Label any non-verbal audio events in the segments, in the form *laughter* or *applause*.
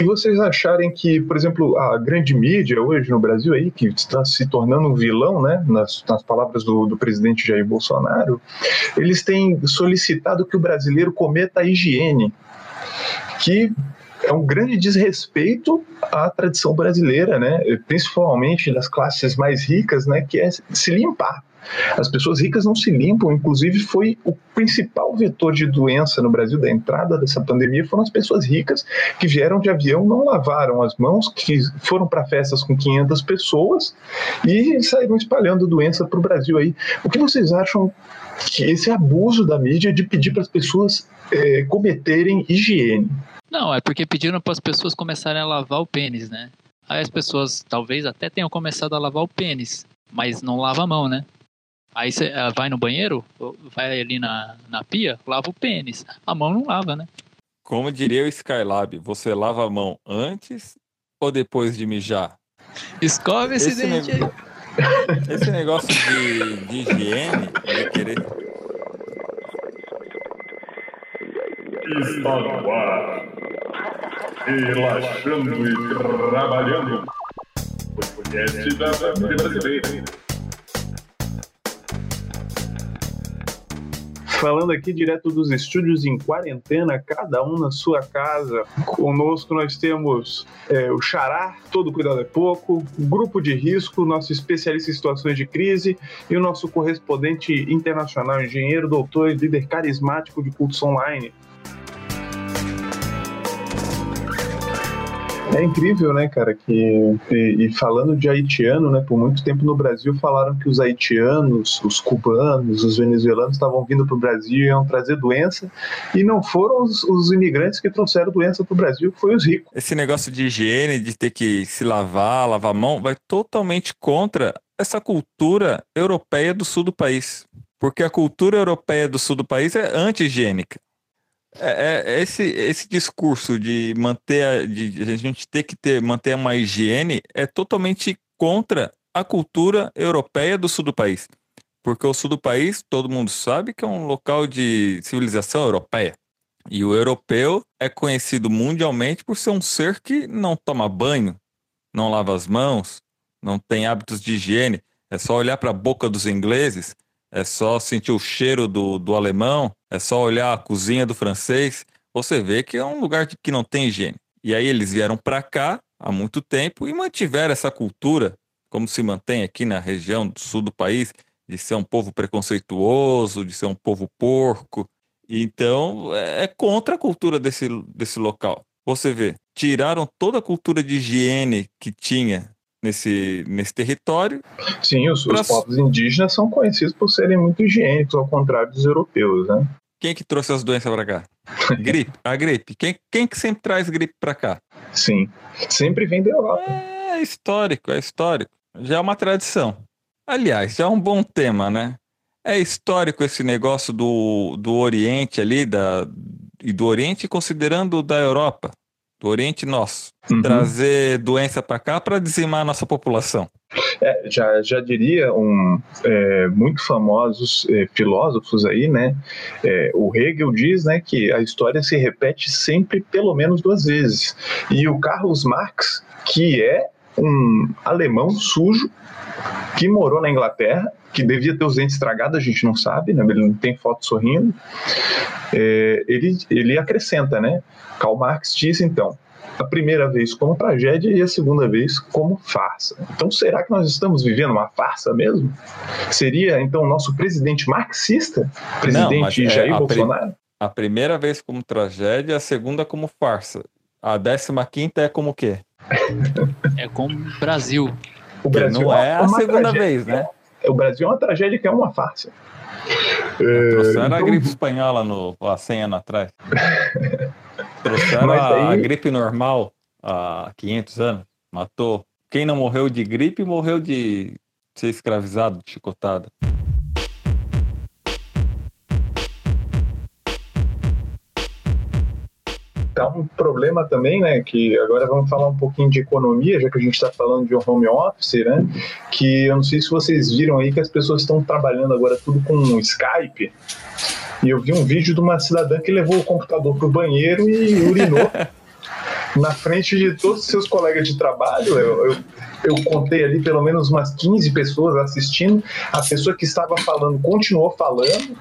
E vocês acharem que, por exemplo, a grande mídia hoje no Brasil aí, que está se tornando um vilão, né, nas, nas palavras do, do presidente Jair Bolsonaro, eles têm solicitado que o brasileiro cometa a higiene, que é um grande desrespeito à tradição brasileira, né? Principalmente das classes mais ricas, né? Que é se limpar. As pessoas ricas não se limpam, inclusive foi o principal vetor de doença no Brasil da entrada dessa pandemia foram as pessoas ricas que vieram de avião, não lavaram as mãos, que foram para festas com 500 pessoas e saíram espalhando doença para o Brasil aí. O que vocês acham que esse abuso da mídia de pedir para as pessoas é, cometerem higiene? Não, é porque pediram para as pessoas começarem a lavar o pênis, né? Aí as pessoas talvez até tenham começado a lavar o pênis, mas não lava a mão, né? Aí você eh, vai no banheiro, vai ali na, na pia, lava o pênis. A mão não lava, né? Como diria o Skylab, você lava a mão antes ou depois de mijar? Escove esse, esse dente ne... aí. *laughs* Esse negócio de, de higiene, de querer. Está no ar. Relaxando e trabalhando. Podcast da família brasileira. Falando aqui direto dos estúdios em quarentena, cada um na sua casa. Conosco nós temos é, o Xará, todo cuidado é pouco, Grupo de Risco, nosso especialista em situações de crise, e o nosso correspondente internacional, engenheiro, doutor e líder carismático de cultos online, É incrível, né, cara, que e, e, falando de haitiano, né, por muito tempo no Brasil falaram que os haitianos, os cubanos, os venezuelanos estavam vindo para o Brasil e iam trazer doença, e não foram os, os imigrantes que trouxeram doença para o Brasil, foi os ricos. Esse negócio de higiene, de ter que se lavar, lavar a mão, vai totalmente contra essa cultura europeia do sul do país. Porque a cultura europeia do sul do país é anti-higiênica. É, é, esse, esse discurso de manter a, de, a gente ter que ter manter uma higiene é totalmente contra a cultura europeia do sul do país. Porque o sul do país, todo mundo sabe que é um local de civilização europeia. E o europeu é conhecido mundialmente por ser um ser que não toma banho, não lava as mãos, não tem hábitos de higiene. É só olhar para a boca dos ingleses é só sentir o cheiro do, do alemão, é só olhar a cozinha do francês, você vê que é um lugar que não tem higiene. E aí eles vieram para cá há muito tempo e mantiveram essa cultura, como se mantém aqui na região do sul do país, de ser um povo preconceituoso, de ser um povo porco. Então, é, é contra a cultura desse, desse local. Você vê, tiraram toda a cultura de higiene que tinha nesse, nesse território. Sim, os, pra... os, povos indígenas são conhecidos por serem muito higiênicos, ao contrário dos europeus, né? Quem que trouxe as doenças para cá? gripe, a gripe. Quem, quem que sempre traz gripe para cá? Sim, sempre vem da Europa. É histórico, é histórico. Já é uma tradição. Aliás, já é um bom tema, né? É histórico esse negócio do, do Oriente ali, da, e do Oriente considerando da Europa do Oriente Nosso, uhum. trazer doença para cá para dizimar a nossa população. É, já, já diria um é, muito famosos é, filósofos aí, né? É, o Hegel diz, né, que a história se repete sempre pelo menos duas vezes. E o Carlos Marx, que é um alemão sujo que morou na Inglaterra, que devia ter os dentes estragados, a gente não sabe, né? Ele não tem foto sorrindo. É, ele, ele acrescenta, né? Karl Marx diz então, a primeira vez como tragédia e a segunda vez como farsa. Então, será que nós estamos vivendo uma farsa mesmo? Seria então nosso presidente marxista, presidente Não, é, Jair Bolsonaro? a primeira vez como tragédia, a segunda como farsa. A décima quinta é como o quê? é como Brasil. O Brasil não é, é a segunda vez, né? O Brasil é uma tragédia que é uma farsa. Trouxeram então... a gripe espanhola no, há 100 anos atrás. Trouxeram a, a gripe normal há 500 anos. Matou. Quem não morreu de gripe morreu de ser escravizado, de Tá um problema também, né? Que agora vamos falar um pouquinho de economia, já que a gente está falando de home office, né? Que eu não sei se vocês viram aí que as pessoas estão trabalhando agora tudo com Skype. E eu vi um vídeo de uma cidadã que levou o computador para o banheiro e urinou. *laughs* na frente de todos os seus colegas de trabalho. Eu, eu, eu contei ali pelo menos umas 15 pessoas assistindo. A pessoa que estava falando continuou falando.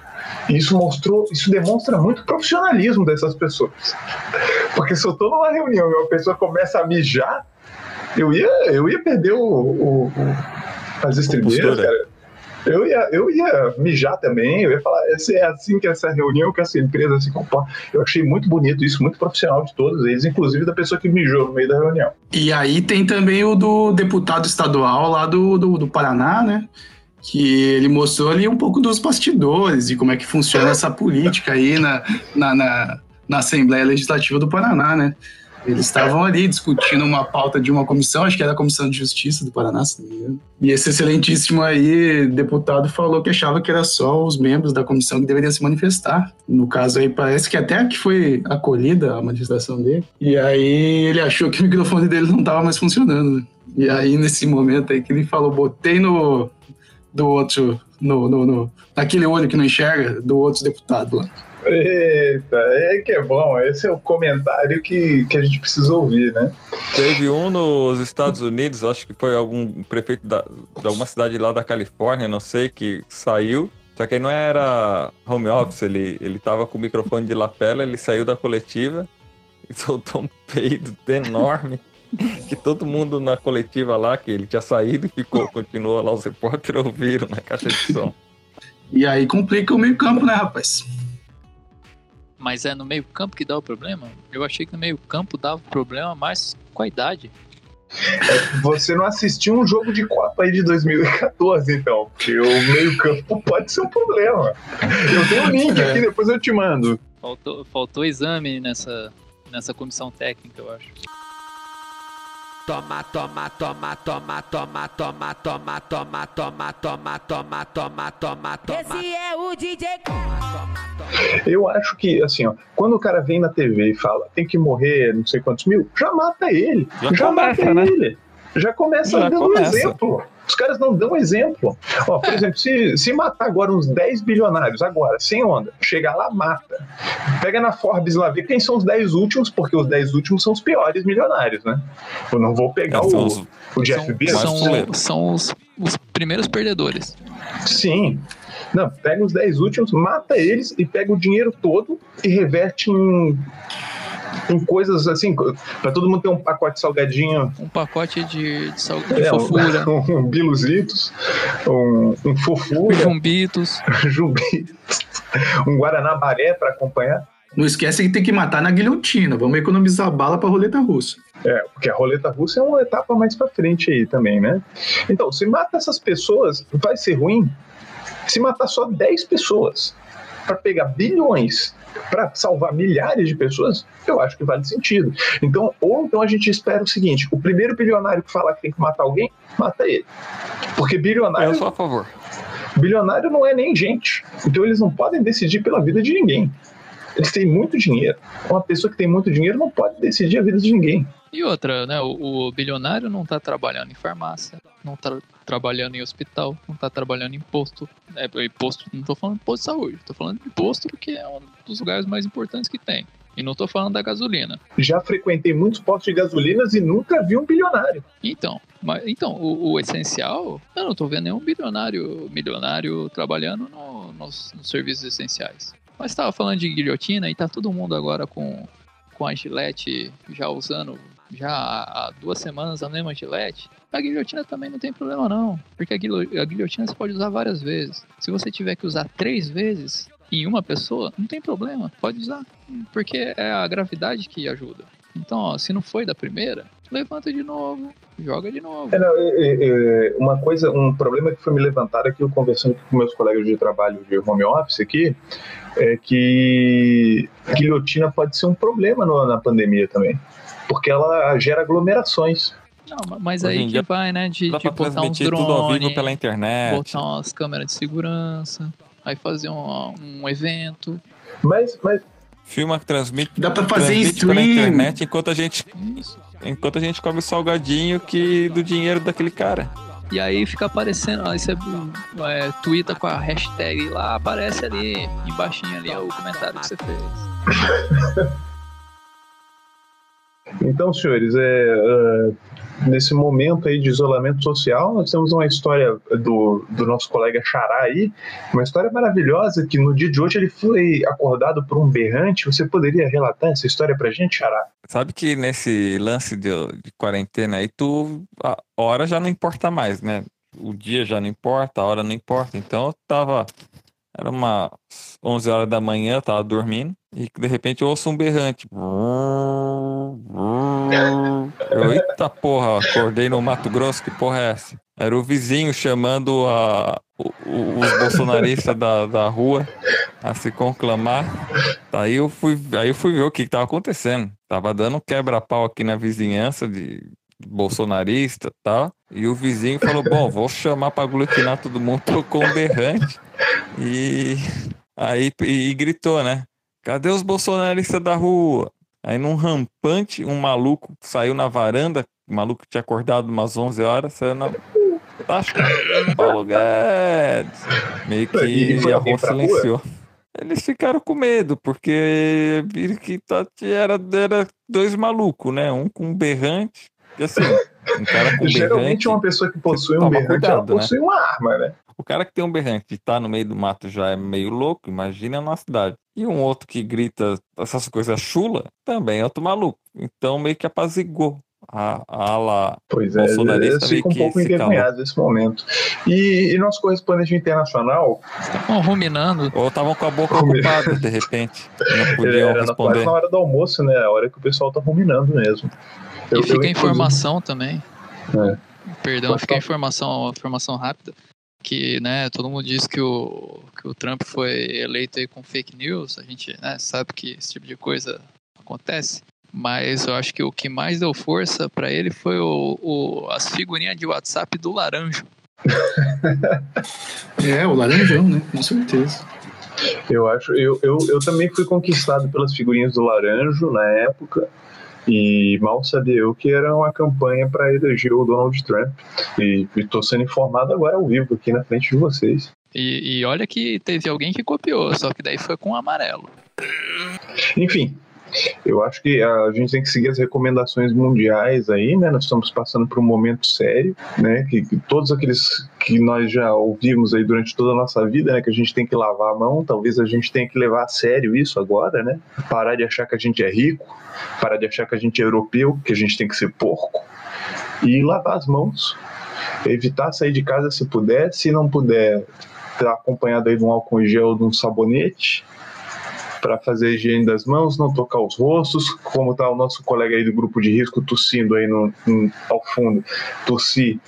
E isso mostrou, isso demonstra muito profissionalismo dessas pessoas. Porque se eu estou numa reunião e uma pessoa começa a mijar, eu ia, eu ia perder o, o, o as estribeiras, cara. Eu ia, eu ia mijar também, eu ia falar, é assim que essa reunião, que essa empresa se comporta. Eu achei muito bonito isso, muito profissional de todos eles, inclusive da pessoa que mijou no meio da reunião. E aí tem também o do deputado estadual lá do, do, do Paraná, né? que ele mostrou ali um pouco dos bastidores e como é que funciona essa política aí na, na, na, na Assembleia Legislativa do Paraná, né? Eles estavam ali discutindo uma pauta de uma comissão, acho que era a Comissão de Justiça do Paraná, se não me engano. E esse excelentíssimo aí, deputado, falou que achava que era só os membros da comissão que deveriam se manifestar. No caso aí, parece que até que foi acolhida a manifestação dele. E aí ele achou que o microfone dele não estava mais funcionando. Né? E aí, nesse momento aí que ele falou, botei no. do outro. No, no, no, naquele olho que não enxerga, do outro deputado lá. Eita, é que é bom. Esse é o comentário que, que a gente precisa ouvir, né? Teve um nos Estados Unidos, acho que foi algum prefeito da, de alguma cidade lá da Califórnia, não sei, que saiu. Só que ele não era home office, ele, ele tava com o microfone de lapela, ele saiu da coletiva e *laughs* soltou um peido enorme. que todo mundo na coletiva lá, que ele tinha saído e ficou, continuou lá, os repórteres ouviram na caixa de som. E aí complica o meio campo, né, rapaz? Mas é no meio campo que dá o problema? Eu achei que no meio campo dava problema mais com a idade. Você não assistiu um jogo de Copa aí de 2014, então. Porque o meio campo *laughs* pode ser um problema. Eu tenho um link aqui, depois eu te mando. Faltou, faltou exame nessa, nessa comissão técnica, eu acho. Toma, toma, toma, toma, toma, toma, toma, toma, toma, toma, toma, toma, toma, toma. Esse é o DJ. Eu acho que, assim, ó, quando o cara vem na TV e fala tem que morrer não sei quantos mil, já mata ele. Já, já começa, mata né? ele. Já começa já dando começa. um exemplo. Os caras não dão exemplo. Ó, por *laughs* exemplo, se, se matar agora uns 10 bilionários, agora, sem onda, chegar lá, mata. Pega na Forbes lá, vê quem são os 10 últimos, porque os 10 últimos são os piores milionários, né? Eu não vou pegar o, os, o Jeff Bezos. São, são os, os primeiros perdedores. Sim. Não, pega os 10 últimos, mata eles e pega o dinheiro todo e reverte em em coisas assim, para todo mundo ter um pacote salgadinho. Um pacote de, de, sal, de é, fofura. Um, *laughs* um biluzitos, um, um fofura. Jumbitos. *laughs* Jumbitos. Um Guaraná Baré para acompanhar. Não esquece que tem que matar na guilhotina. Vamos economizar bala para roleta russa. É, porque a roleta russa é uma etapa mais para frente aí também, né? Então, se mata essas pessoas, vai ser ruim? Se matar só 10 pessoas para pegar bilhões para salvar milhares de pessoas, eu acho que vale sentido. Então, ou então a gente espera o seguinte: o primeiro bilionário que falar que tem que matar alguém, mata ele. Porque bilionário. Eu sou a favor. Bilionário não é nem gente. Então eles não podem decidir pela vida de ninguém. Eles têm muito dinheiro. Uma pessoa que tem muito dinheiro não pode decidir a vida de ninguém. E outra, né? O, o bilionário não está trabalhando em farmácia, não está trabalhando em hospital, não está trabalhando em posto. É, imposto, não estou falando de posto de saúde, estou falando de posto porque é um dos lugares mais importantes que tem. E não estou falando da gasolina. Já frequentei muitos postos de gasolinas e nunca vi um bilionário. Então, mas, então o, o essencial, eu não estou vendo nenhum bilionário, milionário trabalhando no, nos, nos serviços essenciais. Mas estava falando de guilhotina e tá todo mundo agora com, com a gilete já usando já há duas semanas a mesma gilete, a guilhotina também não tem problema não, porque a, guilhotina você pode usar várias vezes. Se você tiver que usar três vezes em uma pessoa, não tem problema, pode usar, porque é a gravidade que ajuda. Então, ó, se não foi da primeira, levanta de novo, joga de novo. É, não, é, é, uma coisa, um problema que foi me levantado aqui, eu conversando com meus colegas de trabalho de home office aqui, é que a guilhotina pode ser um problema no, na pandemia também porque ela gera aglomerações. Não, mas aí que vai, né? De, de botar uns drones, tudo ao vivo pela internet. botar umas câmeras de segurança, aí fazer um, um evento. Mas, mas filma, transmite, Dá pra fazer transmite pela internet enquanto a gente Isso. enquanto a gente come o salgadinho que do dinheiro daquele cara. E aí fica aparecendo, aí você é, twitta com a hashtag lá, aparece ali, embaixo ali é o comentário que você fez. *laughs* Então, senhores, é, é, nesse momento aí de isolamento social, nós temos uma história do, do nosso colega Xará aí, uma história maravilhosa que no dia de hoje ele foi acordado por um berrante. Você poderia relatar essa história pra gente, Xará? Sabe que nesse lance de, de quarentena aí, tu, a hora já não importa mais, né? O dia já não importa, a hora não importa. Então eu tava, era umas 11 horas da manhã, eu tava dormindo, e de repente eu ouço um berrante. Eu, eita porra, acordei no Mato Grosso, que porra é essa? Era o vizinho chamando a, o- o- os bolsonaristas da, da rua a se conclamar. Aí eu fui, aí eu fui ver o que, tava acontecendo. Tava dando quebra-pau aqui na vizinhança de bolsonarista e tal. E o vizinho falou: Bom, vou chamar pra aglutinar todo mundo, tocou um berrante. E aí e, gritou, né? Cadê os bolsonaristas da rua? Aí num rampante, um maluco saiu na varanda, o maluco tinha acordado umas 11 horas, saiu na. Acho que Paulo Guedes. Meio que E a rua pra rua? silenciou. Eles ficaram com medo, porque viram que tá- era, era dois malucos, né? Um com um berrante. E assim, um cara com Geralmente berrante. uma pessoa que possui um berrante, ela cuidado, né? possui uma arma, né? O cara que tem um berrante e tá no meio do mato já é meio louco, imagina na cidade. E um outro que grita essas coisas chula, também é outro maluco. Então meio que apazigou a, a ala Pois é, Bolsonarista eles ficam um pouco envergonhados nesse momento. E, e nosso correspondente internacional, Estavam ruminando. Ou estavam com a boca ocupada, de repente. Não *laughs* podiam quase responder. na hora do almoço, né? A hora que o pessoal tá ruminando mesmo. E Eu- fica eu, a informação também. É. Perdão, Pode fica a informação, informação rápida. Que, né, todo mundo diz que o, que o Trump foi eleito aí com fake news. A gente né, sabe que esse tipo de coisa acontece. Mas eu acho que o que mais deu força pra ele foi o, o- as figurinhas de WhatsApp do Laranjo. *laughs* É, o laranjão, né? Com certeza. Eu acho, eu, eu, eu também fui conquistado pelas figurinhas do Laranjo na época. E mal sabia eu que era uma campanha para eleger o Donald Trump. E estou sendo informado agora ao vivo aqui na frente de vocês. E, e olha que teve alguém que copiou, só que daí foi com amarelo. Enfim, eu acho que a gente tem que seguir as recomendações mundiais aí, né? Nós estamos passando por um momento sério, né? Que, que todos aqueles que nós já ouvimos aí durante toda a nossa vida, né? Que a gente tem que lavar a mão, talvez a gente tenha que levar a sério isso agora, né? Parar de achar que a gente é rico, parar de achar que a gente é europeu, que a gente tem que ser porco e lavar as mãos. Evitar sair de casa se puder, se não puder, estar acompanhado aí de um álcool em gel, de um sabonete, para fazer a higiene das mãos, não tocar os rostos, como tá o nosso colega aí do grupo de risco tossindo aí no, no- ao fundo, tossir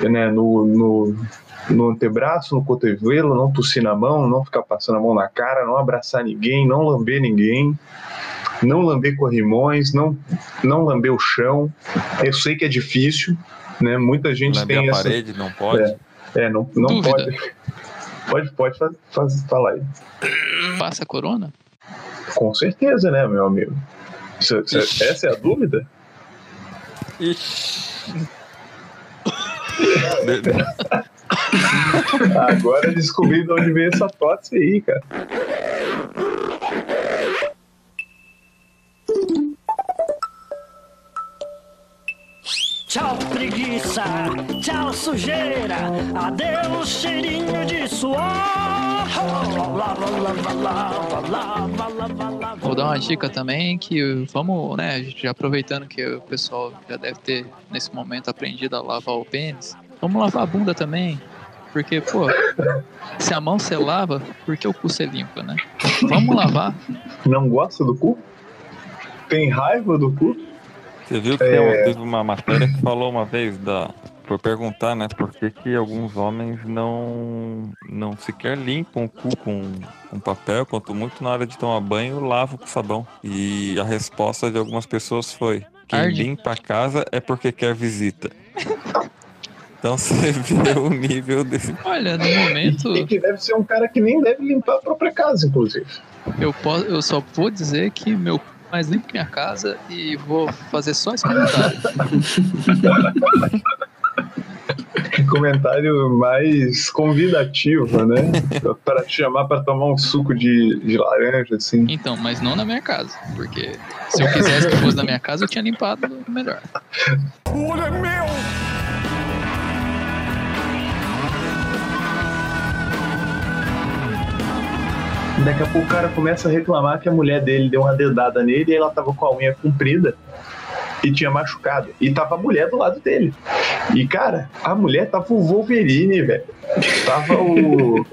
né, no, no, no antebraço, no cotovelo, não tossir na mão, não ficar passando a mão na cara, não abraçar ninguém, não lamber ninguém, não lamber corrimões, não, não lamber o chão. Eu sei que é difícil, né? Muita gente Lamber tem a essa. parede, não pode. É, não, não Dúvida. pode. Pode, pode faz, faz, falar aí. Passa a corona? Com certeza, né, meu amigo? Essa é a dúvida? *laughs* Agora descobri de onde veio essa tosse aí, cara. Tchau preguiça, tchau sujeira, adeus cheirinho de suor. Vou dar uma dica também que vamos, né, a gente já aproveitando que o pessoal já deve ter nesse momento aprendido a lavar o pênis, vamos lavar a bunda também. Porque, pô, se a mão você lava, por que o cu você limpa, né? Vamos lavar. Não gosta do cu? Tem raiva do cu? Você viu que tem um- teve uma matéria que falou uma vez da. Por perguntar, né, por que, que alguns homens não, não sequer limpam o cu com, com papel, quanto muito na hora de tomar banho, lavam com sabão. E a resposta de algumas pessoas foi: quem Arde. limpa a casa é porque quer visita. Então *laughs* você vê o nível desse. Olha, no momento, E que deve ser um cara que nem deve limpar a própria casa, inclusive. eu, posso, eu só vou dizer que meu é mais limpo que minha casa e vou fazer só esse comentário. *laughs* Comentário mais convidativo, né? Para te chamar para tomar um suco de, de laranja, assim. Então, mas não na minha casa. Porque se eu quisesse que fosse na minha casa, eu tinha limpado melhor. Daqui a pouco o cara começa a reclamar que a mulher dele deu uma dedada nele e ela tava com a unha comprida e tinha machucado. E tava a mulher do lado dele. E, cara, a mulher tava o Wolverine, velho. Tava o.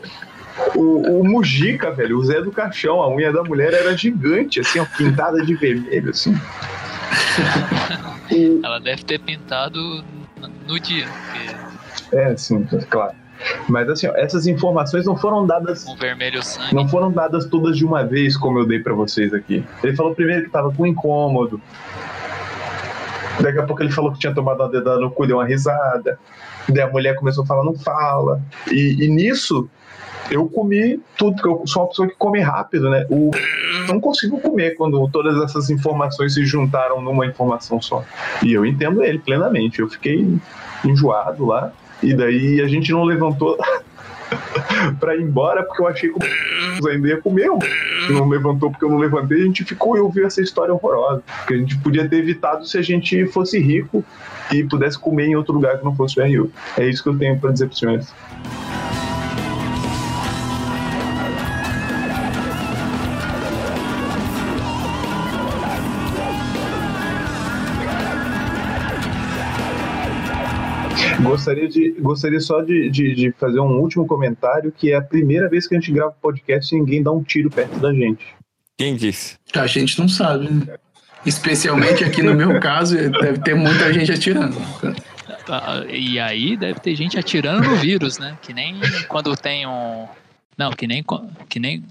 O, o Mujica, velho, o Zé do Caixão, a unha da mulher era gigante, assim, ó, pintada de vermelho, assim. Ela deve ter pintado no dia. Porque é, sim, claro. Mas assim, ó, essas informações não foram dadas com vermelho sangue. não foram dadas todas de uma vez, como eu dei pra vocês aqui. Ele falou primeiro que tava com incômodo. Daqui a pouco ele falou que tinha tomado uma dedada no cu, deu uma risada. Daí a mulher começou a falar, não fala. E, e nisso, eu comi tudo, porque eu sou uma pessoa que come rápido, né? O, não consigo comer quando todas essas informações se juntaram numa informação só. E eu entendo ele plenamente. Eu fiquei enjoado lá. E daí a gente não levantou *laughs* pra ir embora, porque eu achei que o *laughs* ainda ia comer. *laughs* Não levantou porque eu não levantei. A gente ficou e ouviu essa história horrorosa. Que a gente podia ter evitado se a gente fosse rico e pudesse comer em outro lugar que não fosse o RU. É isso que eu tenho pra dizer pros senhores. Gostaria, de, gostaria só de, de, de fazer um último comentário, que é a primeira vez que a gente grava podcast e ninguém dá um tiro perto da gente. Quem disse? A gente não sabe, né? Especialmente aqui no meu caso, deve ter muita gente atirando. Ah, E aí deve ter gente atirando no vírus, né? Que nem quando tem um. Não, que nem, que nem